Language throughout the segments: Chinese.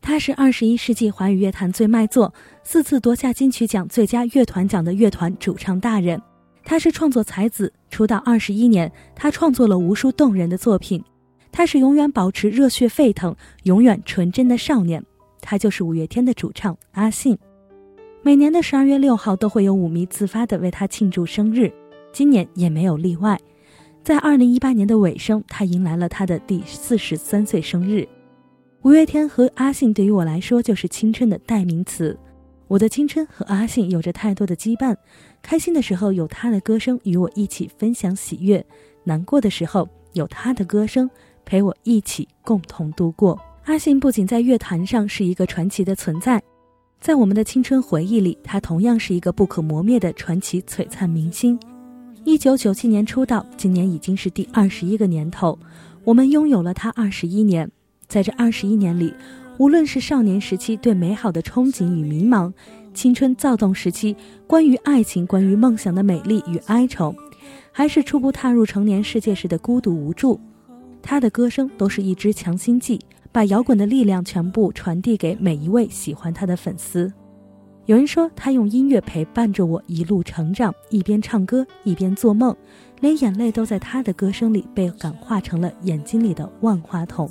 他是二十一世纪华语乐坛最卖座、四次夺下金曲奖最佳乐团奖的乐团主唱大人。他是创作才子，出道二十一年，他创作了无数动人的作品。他是永远保持热血沸腾、永远纯真的少年。他就是五月天的主唱阿信。每年的十二月六号都会有舞迷自发的为他庆祝生日，今年也没有例外。在二零一八年的尾声，他迎来了他的第四十三岁生日。五月天和阿信对于我来说就是青春的代名词。我的青春和阿信有着太多的羁绊，开心的时候有他的歌声与我一起分享喜悦，难过的时候有他的歌声陪我一起共同度过。阿信不仅在乐坛上是一个传奇的存在，在我们的青春回忆里，他同样是一个不可磨灭的传奇璀璨明星。一九九七年出道，今年已经是第二十一个年头，我们拥有了他二十一年。在这二十一年里，无论是少年时期对美好的憧憬与迷茫，青春躁动时期关于爱情、关于梦想的美丽与哀愁，还是初步踏入成年世界时的孤独无助，他的歌声都是一支强心剂，把摇滚的力量全部传递给每一位喜欢他的粉丝。有人说，他用音乐陪伴着我一路成长，一边唱歌一边做梦，连眼泪都在他的歌声里被感化成了眼睛里的万花筒。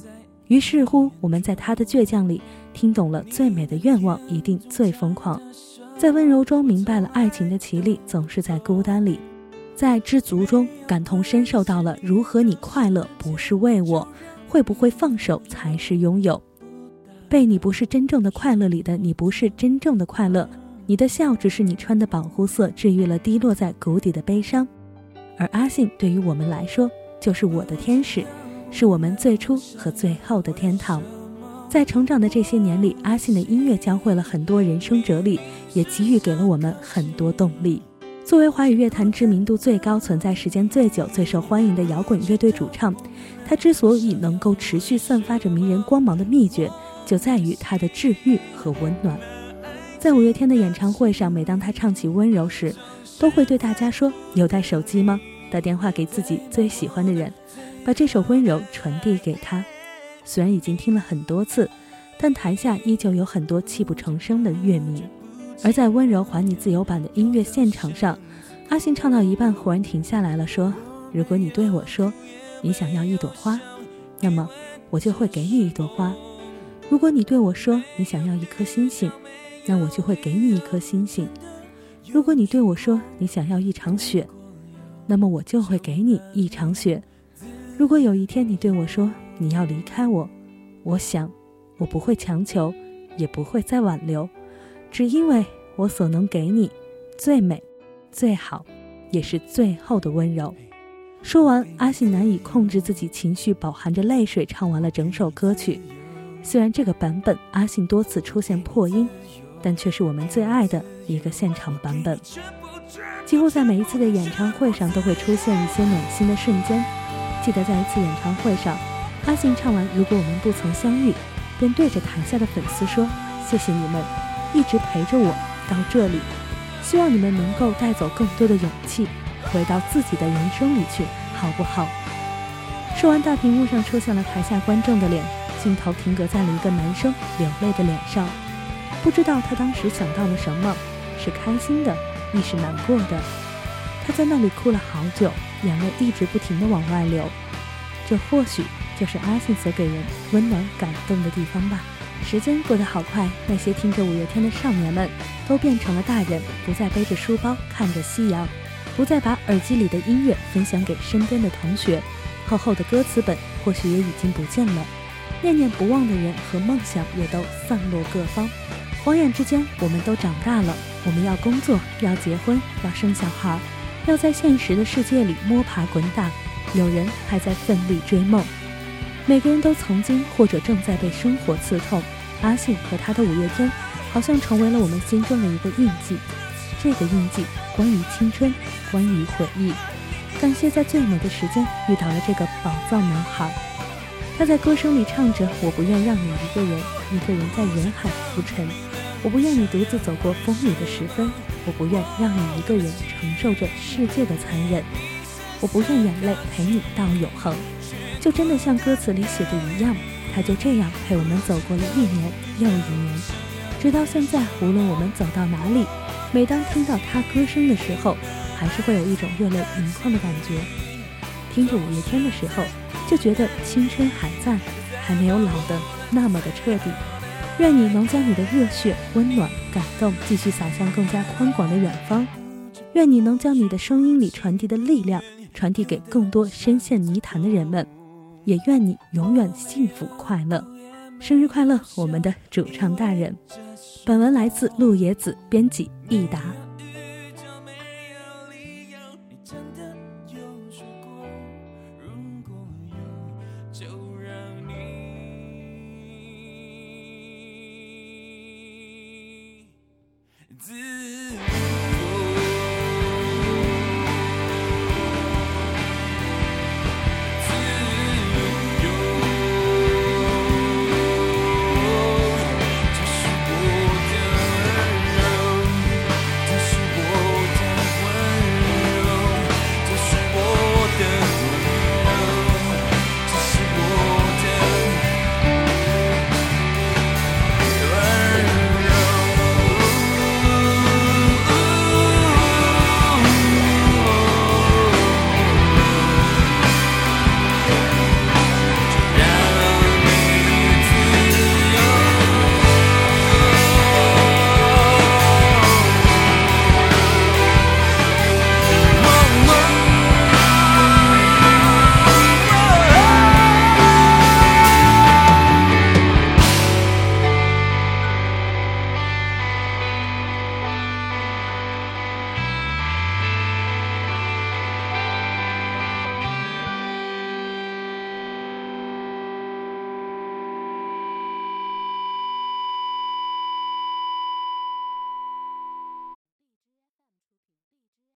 于是乎，我们在他的倔强里听懂了最美的愿望一定最疯狂，在温柔中明白了爱情的绮丽总是在孤单里，在知足中感同身受到了如何你快乐不是为我，会不会放手才是拥有，被你不是真正的快乐里的你不是真正的快乐，你的笑只是你穿的保护色治愈了低落在谷底的悲伤，而阿信对于我们来说就是我的天使。是我们最初和最后的天堂。在成长的这些年里，阿信的音乐教会了很多人生哲理，也给予给了我们很多动力。作为华语乐坛知名度最高、存在时间最久、最受欢迎的摇滚乐队主唱，他之所以能够持续散发着迷人光芒的秘诀，就在于他的治愈和温暖。在五月天的演唱会上，每当他唱起《温柔》时，都会对大家说：“有带手机吗？打电话给自己最喜欢的人。”把这首温柔传递给他，虽然已经听了很多次，但台下依旧有很多泣不成声的乐迷。而在《温柔还你自由》版的音乐现场上，阿信唱到一半忽然停下来了，说：“如果你对我说，你想要一朵花，那么我就会给你一朵花；如果你对我说你想要一颗星星，那我就会给你一颗星星；如果你对我说你想要一场雪，那么我就会给你一场雪。”如果有一天你对我说你要离开我，我想，我不会强求，也不会再挽留，只因为我所能给你最美、最好，也是最后的温柔。说完，阿信难以控制自己情绪，饱含着泪水唱完了整首歌曲。虽然这个版本阿信多次出现破音，但却是我们最爱的一个现场版本。几乎在每一次的演唱会上都会出现一些暖心的瞬间。记得在一次演唱会上，阿信唱完《如果我们不曾相遇》，便对着台下的粉丝说：“谢谢你们，一直陪着我到这里。希望你们能够带走更多的勇气，回到自己的人生里去，好不好？”说完，大屏幕上出现了台下观众的脸，镜头停格在了一个男生流泪的脸上。不知道他当时想到了什么，是开心的，亦是难过的。他在那里哭了好久。眼泪一直不停地往外流，这或许就是阿信所给人温暖感动的地方吧。时间过得好快，那些听着五月天的少年们都变成了大人，不再背着书包看着夕阳，不再把耳机里的音乐分享给身边的同学，厚厚的歌词本或许也已经不见了，念念不忘的人和梦想也都散落各方。晃眼之间，我们都长大了，我们要工作，要结婚，要生小孩。要在现实的世界里摸爬滚打，有人还在奋力追梦。每个人都曾经或者正在被生活刺痛。阿信和他的五月天，好像成为了我们心中的一个印记。这个印记关于青春，关于回忆。感谢在最美的时间遇到了这个宝藏男孩。他在歌声里唱着：“我不愿让你一个人，一个人在人海浮沉。我不愿你独自走过风雨的时分。”我不愿让你一个人承受着世界的残忍，我不愿眼泪陪你到永恒，就真的像歌词里写的一样，他就这样陪我们走过了一年又一年，直到现在，无论我们走到哪里，每当听到他歌声的时候，还是会有一种热泪盈眶的感觉。听着五月天的时候，就觉得青春还在，还没有老得那么的彻底。愿你能将你的热血、温暖、感动继续洒向更加宽广的远方。愿你能将你的声音里传递的力量传递给更多深陷泥潭的人们。也愿你永远幸福快乐。生日快乐，我们的主唱大人。本文来自陆野子，编辑易达。自